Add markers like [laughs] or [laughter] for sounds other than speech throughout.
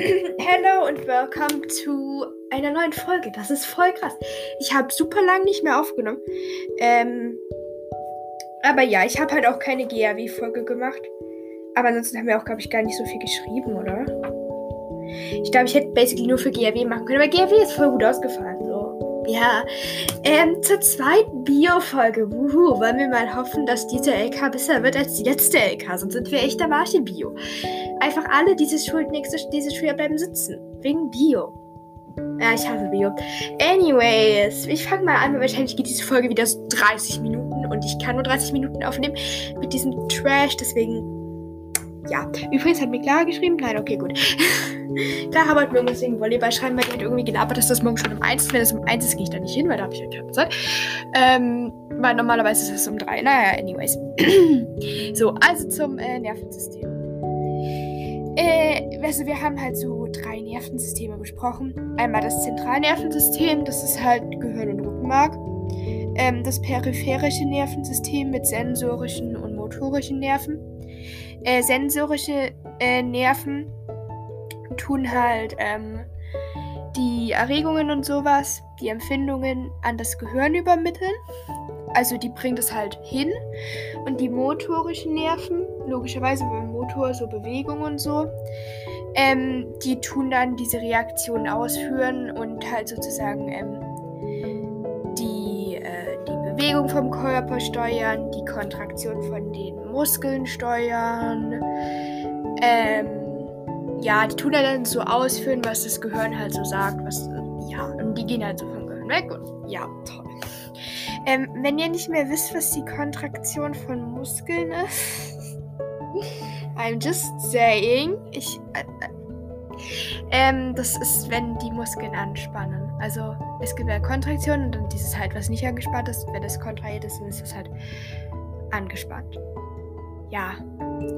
[clears throat] Hello und welcome zu einer neuen Folge. Das ist voll krass. Ich habe super lang nicht mehr aufgenommen. Ähm, aber ja, ich habe halt auch keine GAW-Folge gemacht. Aber ansonsten haben wir auch, glaube ich, gar nicht so viel geschrieben, oder? Ich glaube, ich hätte basically nur für GAW machen können. Aber GAW ist voll gut ausgefallen. Ja. Ähm, zur zweiten Bio-Folge. Wuhu. Wollen wir mal hoffen, dass diese LK besser wird als die letzte LK. Sonst sind wir echt der Marsch in Bio einfach alle diese Schuld nächste diese Schuljahr bleiben sitzen. Wegen Bio. Ja, ich hasse Bio. Anyways, ich fange mal an, weil wahrscheinlich geht diese Folge wieder so 30 Minuten und ich kann nur 30 Minuten aufnehmen mit diesem Trash, deswegen. Ja, übrigens hat mir Clara geschrieben. Nein, okay, gut. [laughs] Clara wollte mir deswegen Volleyball schreiben, weil die hat irgendwie gelabert, dass das morgen schon um 1 ist. Wenn es um 1 ist, gehe ich da nicht hin, weil da habe ich ja keine Zeit. Ähm, weil normalerweise ist es um 3. Naja, anyways. [clears throat] so, also zum äh, Nervensystem. Äh, also wir haben halt so drei Nervensysteme besprochen. Einmal das Zentralnervensystem, das ist halt Gehirn und Rückenmark. Ähm, das peripherische Nervensystem mit sensorischen und motorischen Nerven. Äh, sensorische äh, Nerven tun halt ähm, die Erregungen und sowas, die Empfindungen an das Gehirn übermitteln. Also die bringt es halt hin. Und die motorischen Nerven, logischerweise beim Motor so Bewegungen und so, ähm, die tun dann diese Reaktionen ausführen und halt sozusagen ähm, die, äh, die Bewegung vom Körper steuern, die Kontraktion von den Muskeln steuern. Ähm, ja, die tun dann so ausführen, was das Gehirn halt so sagt, was, ja, und die gehen halt so vom Gehirn weg und ja, toll. Ähm, wenn ihr nicht mehr wisst, was die Kontraktion von Muskeln ist, [laughs] I'm just saying, ich, äh, äh, ähm, das ist, wenn die Muskeln anspannen. Also es gibt ja Kontraktion und dann dieses halt, was nicht angespannt ist. Wenn es kontrahiert ist, dann ist es halt angespannt. Ja,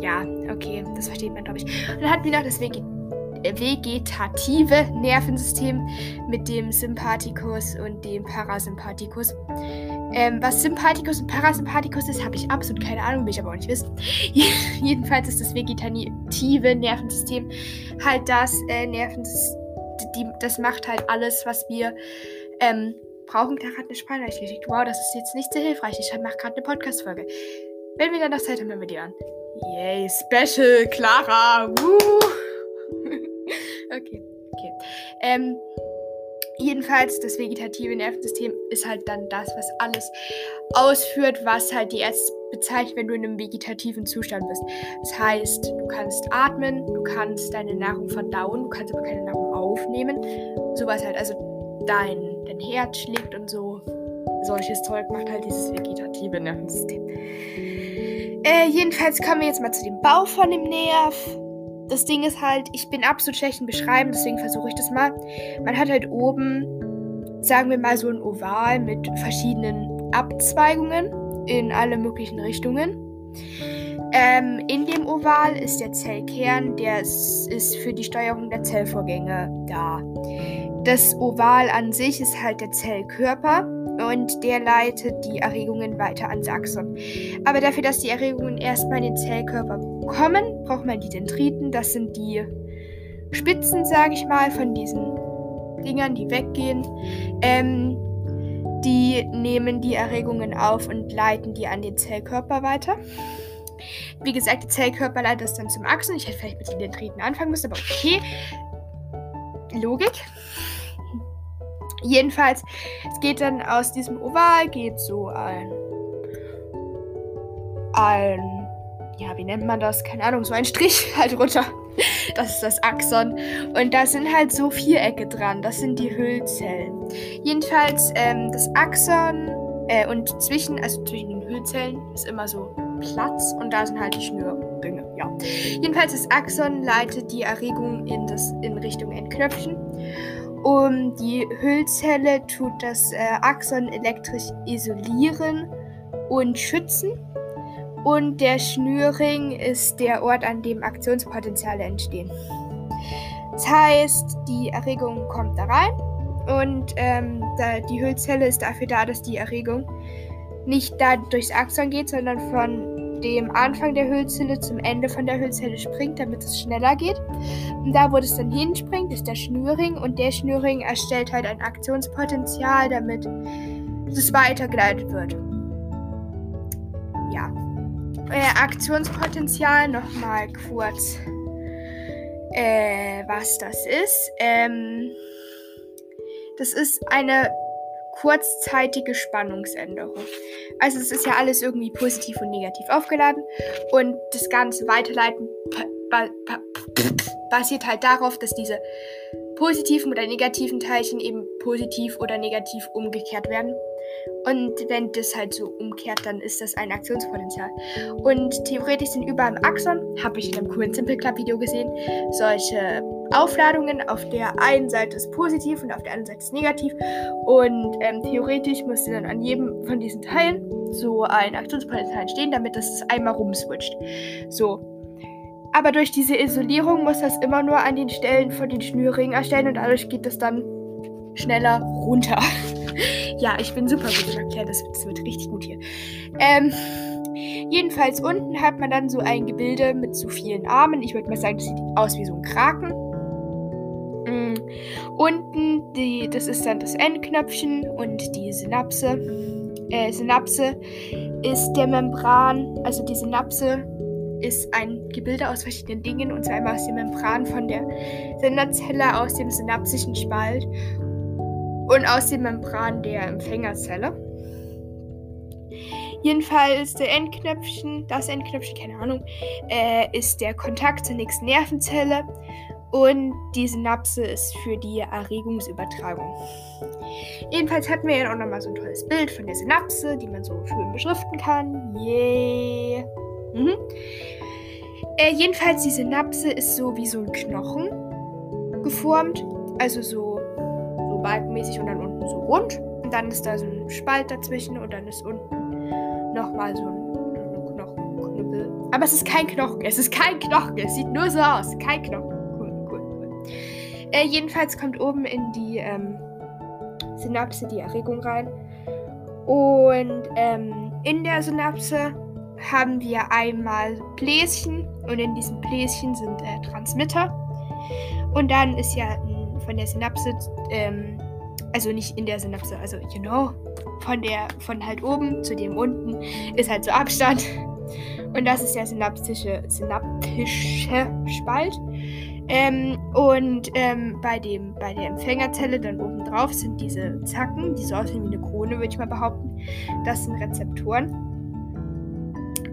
ja, okay, das versteht man, glaube ich. Und dann hatten wir noch das Veget vegetative Nervensystem mit dem Sympathikus und dem Parasympathikus. Ähm, was Sympathikus und Parasympathikus ist, habe ich absolut keine Ahnung, will ich aber auch nicht wissen. [laughs] Jedenfalls ist das vegetative Nervensystem halt das äh, Nervensystem, das macht halt alles, was wir ähm, brauchen. Clara hat eine Sprachnachricht geschickt. Wow, das ist jetzt nicht sehr hilfreich. Ich mache gerade eine Podcast-Folge. Wenn wir dann noch Zeit haben, hören wir die an. Yay, Special, Clara. [laughs] Okay, okay. Ähm, Jedenfalls, das vegetative Nervensystem ist halt dann das, was alles ausführt, was halt die Ärzte bezeichnen, wenn du in einem vegetativen Zustand bist. Das heißt, du kannst atmen, du kannst deine Nahrung verdauen, du kannst aber keine Nahrung aufnehmen. Sowas halt, also dein, dein Herz schlägt und so. Solches Zeug macht halt dieses vegetative Nervensystem. Äh, jedenfalls kommen wir jetzt mal zu dem Bau von dem Nerv das Ding ist halt, ich bin absolut schlecht im Beschreiben, deswegen versuche ich das mal. Man hat halt oben, sagen wir mal, so ein Oval mit verschiedenen Abzweigungen in alle möglichen Richtungen. Ähm, in dem Oval ist der Zellkern, der ist, ist für die Steuerung der Zellvorgänge da. Das Oval an sich ist halt der Zellkörper und der leitet die Erregungen weiter ans Axon. Aber dafür, dass die Erregungen erstmal in den Zellkörper kommen, braucht man die Dendriten. Das sind die Spitzen, sage ich mal, von diesen Dingern, die weggehen. Ähm, die nehmen die Erregungen auf und leiten die an den Zellkörper weiter. Wie gesagt, der Zellkörper leitet das dann zum Axon. Ich hätte vielleicht mit den Dendriten anfangen müssen, aber okay. Logik. Jedenfalls, es geht dann aus diesem Oval, geht so ein, ein, ja, wie nennt man das? Keine Ahnung, so ein Strich [laughs] halt runter. Das ist das Axon. Und da sind halt so Vierecke dran. Das sind die Hüllzellen. Jedenfalls, ähm, das Axon äh, und zwischen, also zwischen den Hüllzellen ist immer so Platz und da sind halt die Schnürringe. Ja. Jedenfalls, das Axon leitet die Erregung in, das, in Richtung Endknöpfchen. Um die Hüllzelle tut das äh, Axon elektrisch isolieren und schützen. Und der Schnürring ist der Ort, an dem Aktionspotenziale entstehen. Das heißt, die Erregung kommt da rein und ähm, da, die Hüllzelle ist dafür da, dass die Erregung nicht da durchs Axon geht, sondern von dem Anfang der Hüllzelle zum Ende von der Hüllzelle springt, damit es schneller geht. Und da, wo es dann hinspringt, ist der Schnürring und der Schnürring erstellt halt ein Aktionspotenzial, damit es weitergeleitet wird. Ja. Äh, Aktionspotenzial nochmal kurz, äh, was das ist. Ähm, das ist eine kurzzeitige Spannungsänderung. Also es ist ja alles irgendwie positiv und negativ aufgeladen und das ganze Weiterleiten basiert halt darauf, dass diese positiven oder negativen Teilchen eben positiv oder negativ umgekehrt werden. Und wenn das halt so umkehrt, dann ist das ein Aktionspotenzial. Und theoretisch sind überall im Axon, habe ich in einem coolen Simple Club Video gesehen, solche Aufladungen. Auf der einen Seite ist positiv und auf der anderen Seite ist negativ. Und ähm, theoretisch müsste dann an jedem von diesen Teilen so ein Aktionspotenzial entstehen, damit das einmal rumswitcht. So. Aber durch diese Isolierung muss das immer nur an den Stellen von den Schnürringen erstellen und dadurch geht das dann schneller runter. [laughs] ja, ich bin super gut im Erklären, das, das wird richtig gut hier. Ähm, jedenfalls unten hat man dann so ein Gebilde mit so vielen Armen. Ich würde mal sagen, das sieht aus wie so ein Kraken. Mm. Unten, die, das ist dann das Endknöpfchen und die Synapse. Äh, Synapse ist der Membran, also die Synapse ist ein Gebilde aus verschiedenen Dingen, und zwar einmal aus der Membran von der Senderzelle, aus dem synapsischen Spalt und aus der Membran der Empfängerzelle. Jedenfalls der Endknöpfchen, das Endknöpfchen, keine Ahnung, äh, ist der Kontakt zur nächsten Nervenzelle und die Synapse ist für die Erregungsübertragung. Jedenfalls hatten wir ja auch nochmal so ein tolles Bild von der Synapse, die man so schön beschriften kann. Yay! Mhm. Äh, jedenfalls, die Synapse ist so wie so ein Knochen geformt. Also so, so balkenmäßig und dann unten so rund. Und dann ist da so ein Spalt dazwischen und dann ist unten nochmal so ein, Knochenknüppel. Aber es ist kein Knochen. Es ist kein Knochen. Es sieht nur so aus. Kein Knochen. Cool, cool, cool. Äh, jedenfalls kommt oben in die ähm, Synapse die Erregung rein. Und ähm, in der Synapse haben wir einmal Bläschen und in diesen Bläschen sind äh, Transmitter. Und dann ist ja hm, von der Synapse, ähm, also nicht in der Synapse, also you know, von der, von halt oben zu dem unten ist halt so Abstand. Und das ist der synaptische, synaptische Spalt. Ähm, und ähm, bei, dem, bei der Empfängerzelle dann oben drauf sind diese Zacken, die so aussehen wie eine Krone, würde ich mal behaupten. Das sind Rezeptoren.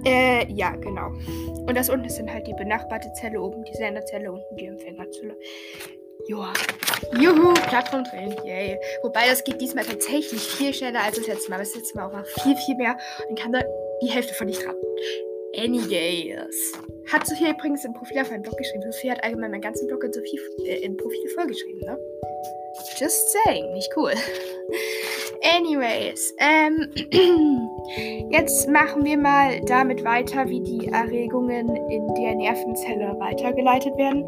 Äh, ja, genau. Und das unten sind halt die benachbarte Zelle, oben die Senderzelle, unten die Empfängerzelle. Joa. Juhu, Plattform drin. Yay. Wobei das geht diesmal tatsächlich viel schneller als das letzte Mal. Das letzte Mal noch viel, viel mehr. Und kann da die Hälfte von nicht dran. Anyways. Hat Sophia übrigens im Profil auf meinem Blog geschrieben. Sophia hat allgemein meinen ganzen Blog in Sophie äh, im Profil vollgeschrieben, ne? Just saying. Nicht cool. Anyways, ähm, [clears throat] jetzt machen wir mal damit weiter, wie die Erregungen in der Nervenzelle weitergeleitet werden.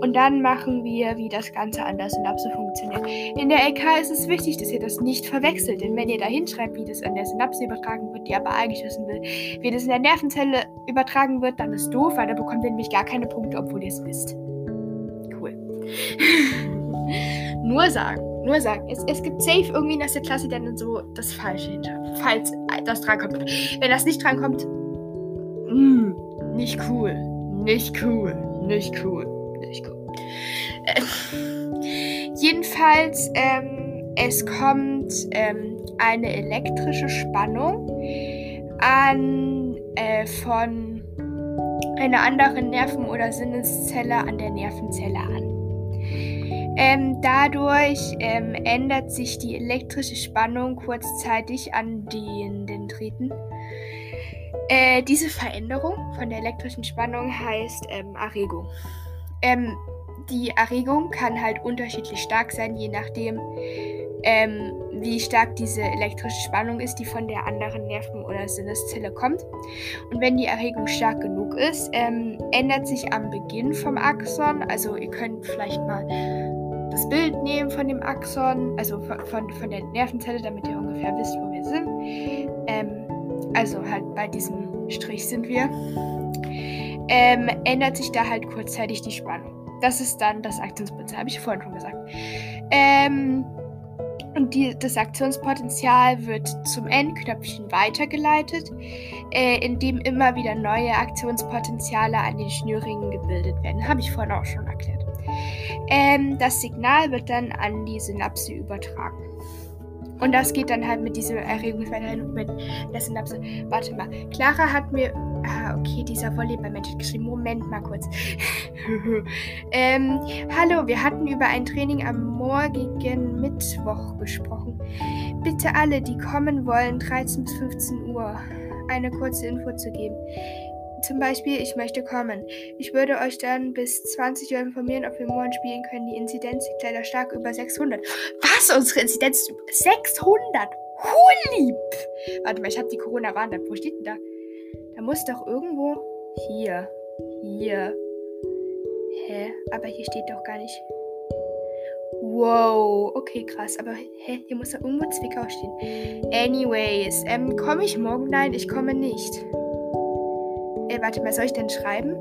Und dann machen wir, wie das Ganze an der Synapse funktioniert. In der LK ist es wichtig, dass ihr das nicht verwechselt, denn wenn ihr da hinschreibt, wie das an der Synapse übertragen wird, die aber eigentlich wissen will, wie das in der Nervenzelle übertragen wird, dann ist doof, weil da bekommt ihr nämlich gar keine Punkte, obwohl ihr es wisst. Cool. [laughs] Nur sagen nur sagen, es, es gibt safe irgendwie in der Klasse, der dann so das Falsche hinter. Falls das drankommt. Wenn das nicht drankommt, mh, mm, nicht cool. Nicht cool. Nicht cool. Nicht cool. Äh, jedenfalls, ähm, es kommt ähm, eine elektrische Spannung an äh, von einer anderen Nerven- oder Sinneszelle an der Nervenzelle an. Ähm, dadurch ähm, ändert sich die elektrische Spannung kurzzeitig an den Dendriten. Äh, diese Veränderung von der elektrischen Spannung heißt ähm, Erregung. Ähm, die Erregung kann halt unterschiedlich stark sein, je nachdem, ähm, wie stark diese elektrische Spannung ist, die von der anderen Nerven- oder Sinneszelle kommt. Und wenn die Erregung stark genug ist, ähm, ändert sich am Beginn vom Axon, also ihr könnt vielleicht mal das Bild nehmen von dem Axon, also von, von, von der Nervenzelle, damit ihr ungefähr wisst, wo wir sind. Ähm, also halt bei diesem Strich sind wir, ähm, ändert sich da halt kurzzeitig die Spannung. Das ist dann das Aktionspotenzial, habe ich vorhin schon gesagt. Ähm, und die, das Aktionspotenzial wird zum Endknöpfchen weitergeleitet, äh, indem immer wieder neue Aktionspotenziale an den Schnürringen gebildet werden. Habe ich vorhin auch schon erklärt. Ähm, das Signal wird dann an die Synapse übertragen. Und das geht dann halt mit dieser Erregungsweiterleitung mit der Synapse. Warte mal, Clara hat mir. Ah, okay, dieser Volleyballmensch hat geschrieben. Moment mal kurz. [laughs] ähm, hallo, wir hatten über ein Training am morgigen Mittwoch gesprochen. Bitte alle, die kommen wollen, 13 bis 15 Uhr, eine kurze Info zu geben. Zum Beispiel, ich möchte kommen. Ich würde euch dann bis 20 Uhr informieren, ob wir morgen spielen können. Die Inzidenz liegt leider stark über 600. Was? Unsere Inzidenz ist über 600? Hulip! Warte mal, ich habe die Corona-Warn-App. Wo steht denn da? Da muss doch irgendwo. Hier. Hier. Hä? Aber hier steht doch gar nicht. Wow, okay, krass. Aber hä? Hier muss doch irgendwo Zwickau stehen. Anyways, ähm, komme ich morgen? Nein, ich komme nicht. Äh, warte mal, soll ich denn schreiben?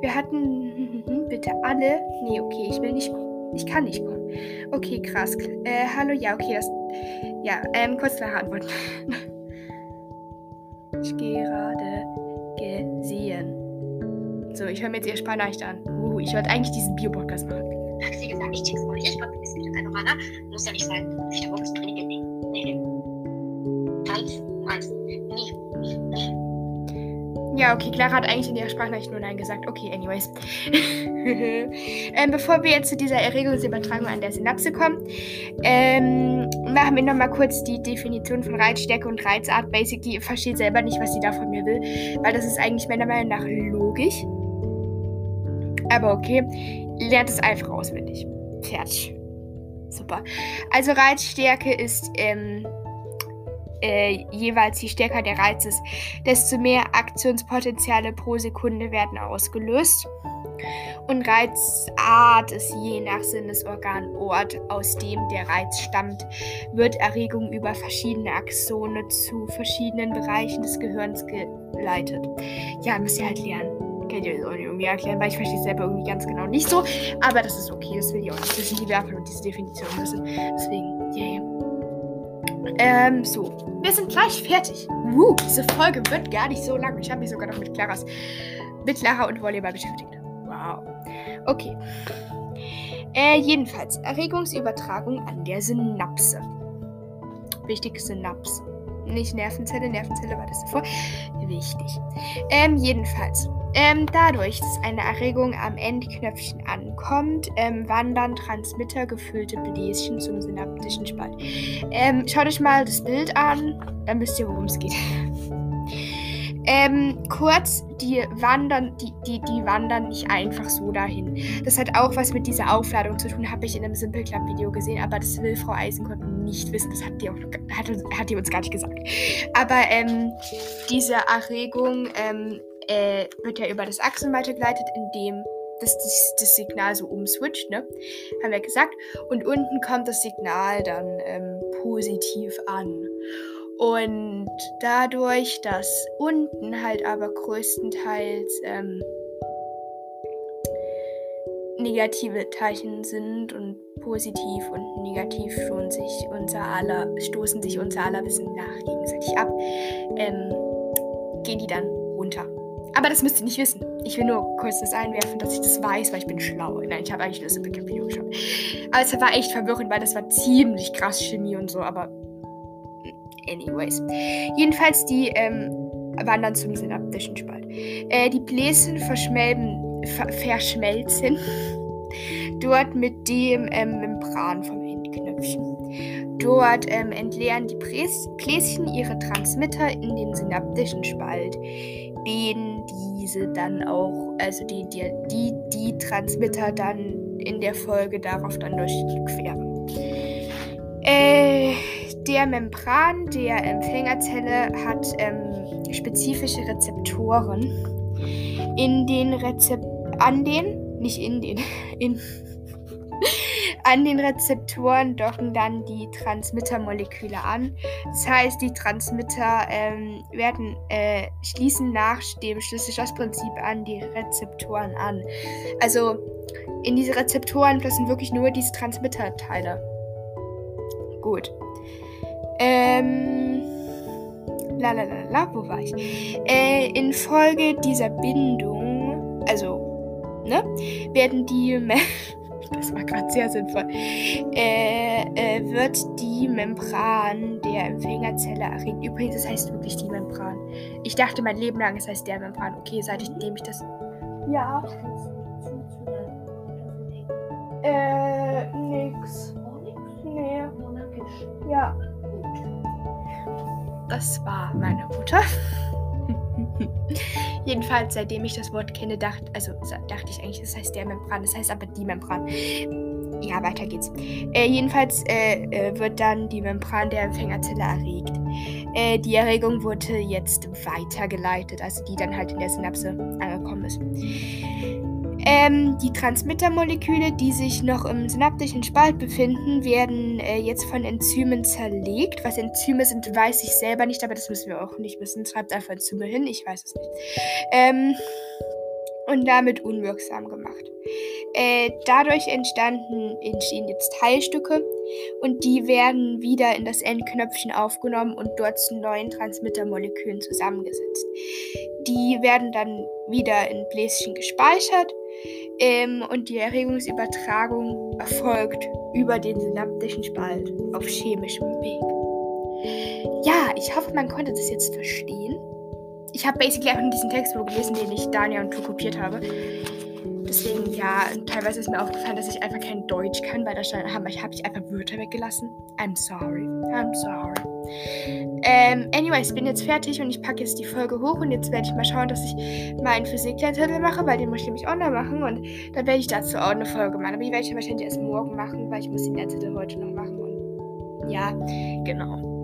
Wir hatten bitte alle. Nee, okay, ich will nicht. Ich kann nicht kommen. Okay, krass. Äh, hallo, ja, okay, das. Ja, ähm, kurz nach Antwort. [laughs] ich gerade gesehen. So, ich höre mir jetzt ihr Sprachnachricht an. Uh, ich wollte eigentlich diesen Bio-Podcast machen. Wie gesagt, ich check's nicht. Ich glaube, geht einfach mal, ne? Muss ja nicht sein. Ich habe das Training nee, nee. Ja, okay, Clara hat eigentlich in ihrer Sprachnachricht nur Nein gesagt. Okay, anyways. [laughs] ähm, bevor wir jetzt zu dieser Erregungsübertragung an der Synapse kommen, ähm, machen wir nochmal kurz die Definition von Reizstärke und Reizart. Basically, ich verstehe selber nicht, was sie da von mir will, weil das ist eigentlich meiner Meinung nach logisch. Aber okay, lernt es einfach auswendig. Fertig. Super. Also Reizstärke ist ähm, äh, jeweils je stärker der Reiz ist, desto mehr Aktionspotenziale pro Sekunde werden ausgelöst. Und Reizart ist je nach Sinnesorganort, aus dem der Reiz stammt, wird Erregung über verschiedene Axone zu verschiedenen Bereichen des Gehirns geleitet. Ja, müsst ihr halt lernen. Könnt ihr das auch nicht irgendwie erklären, weil ich verstehe es selber irgendwie ganz genau nicht so. Aber das ist okay, das will ich auch nicht wissen. Die werfen und diese Definition wissen. Deswegen, yeah. Ähm, so. Wir sind gleich fertig. Uh, diese Folge wird gar nicht so lang. Ich habe mich sogar noch mit Claras, mit Clara und Volleyball beschäftigt. Wow. Okay. Äh, jedenfalls, Erregungsübertragung an der Synapse. Wichtig, Synapse. Nicht Nervenzelle, Nervenzelle war das davor. Wichtig. Ähm, jedenfalls. Ähm, dadurch, dass eine Erregung am Endknöpfchen ankommt, ähm, wandern Transmitter gefüllte Bläschen zum synaptischen Spalt. Ähm, schaut euch mal das Bild an, dann wisst ihr, worum es geht. Ähm, kurz, die wandern, die, die, die wandern nicht einfach so dahin. Das hat auch was mit dieser Aufladung zu tun, habe ich in einem Simple Club Video gesehen, aber das will Frau Eisenkort nicht wissen. Das hat die, auch, hat, hat die uns gar nicht gesagt. Aber ähm, diese Erregung ähm, äh, wird ja über das Achsen weitergeleitet, indem das, das, das, Signal so umswitcht, ne? Haben wir gesagt. Und unten kommt das Signal dann ähm, positiv an. Und dadurch, dass unten halt aber größtenteils ähm, negative Zeichen sind und positiv und negativ stoßen sich unser aller, stoßen sich unser aller Wissen nach gegenseitig ab, ähm, gehen die dann. Aber das müsst ihr nicht wissen. Ich will nur kurz das einwerfen, dass ich das weiß, weil ich bin schlau. Nein, ich habe eigentlich nur das Video geschaut. Aber es war echt verwirrend, weil das war ziemlich krass Chemie und so, aber anyways. Jedenfalls, die ähm, wandern zum synaptischen Spalt. Äh, die Bläschen verschmelzen, ver verschmelzen [laughs] dort mit dem ähm, Membran vom Endknöpfchen. Dort ähm, entleeren die Bläschen ihre Transmitter in den synaptischen Spalt, den diese dann auch, also die, die, die, die Transmitter dann in der Folge darauf dann durchqueren. Äh, der Membran der Empfängerzelle hat ähm, spezifische Rezeptoren in den Rezep an den, nicht in den, [laughs] in An den Rezeptoren docken dann die Transmittermoleküle an. Das heißt, die Transmitter ähm, werden, äh, schließen nach dem Schlüssel-Schloss-Prinzip an die Rezeptoren an. Also in diese Rezeptoren passen wirklich nur diese Transmitterteile. Gut. Ähm. La la la la, wo war ich? Äh, infolge dieser Bindung, also, ne, werden die. [laughs] das war gerade sehr sinnvoll. Äh, äh, wird die Membran der Empfängerzelle erregt. Übrigens, das heißt wirklich die Membran. Ich dachte mein Leben lang, es heißt der Membran. Okay, seit ich, indem ich das. Ja. Äh, nix. Nee. Ja. Das war meine Mutter. [laughs] Jedenfalls, seitdem ich das Wort kenne, dachte, also dachte ich eigentlich, das heißt der Membran, das heißt aber die Membran. Ja, weiter geht's. Äh, jedenfalls äh, äh, wird dann die Membran der Empfängerzelle erregt. Äh, die Erregung wurde jetzt weitergeleitet, also die dann halt in der Synapse angekommen ist. Ähm, die Transmittermoleküle, die sich noch im synaptischen Spalt befinden, werden äh, jetzt von Enzymen zerlegt. Was Enzyme sind, weiß ich selber nicht, aber das müssen wir auch nicht wissen. Schreibt einfach Enzyme hin, ich weiß es nicht. Ähm, und damit unwirksam gemacht. Äh, dadurch entstanden, entstehen jetzt Teilstücke und die werden wieder in das Endknöpfchen aufgenommen und dort zu neuen Transmittermolekülen zusammengesetzt. Die werden dann wieder in Bläschen gespeichert ähm, und die Erregungsübertragung erfolgt über den synaptischen Spalt auf chemischem Weg. Ja, ich hoffe, man konnte das jetzt verstehen. Ich habe basically einfach nur diesen Text gelesen, den ich Daniel und Tu kopiert habe. Deswegen, ja, teilweise ist mir aufgefallen, dass ich einfach kein Deutsch kann, weil da habe ich, hab ich einfach Wörter weggelassen. I'm sorry. I'm sorry. Ähm, anyway, ich bin jetzt fertig und ich packe jetzt die Folge hoch und jetzt werde ich mal schauen, dass ich meinen Physik-Lernzettel mache, weil den muss ich nämlich auch noch machen und dann werde ich dazu auch eine Folge machen. Aber die werde ich wahrscheinlich erst morgen machen, weil ich muss den Lernzettel heute noch machen und ja, genau.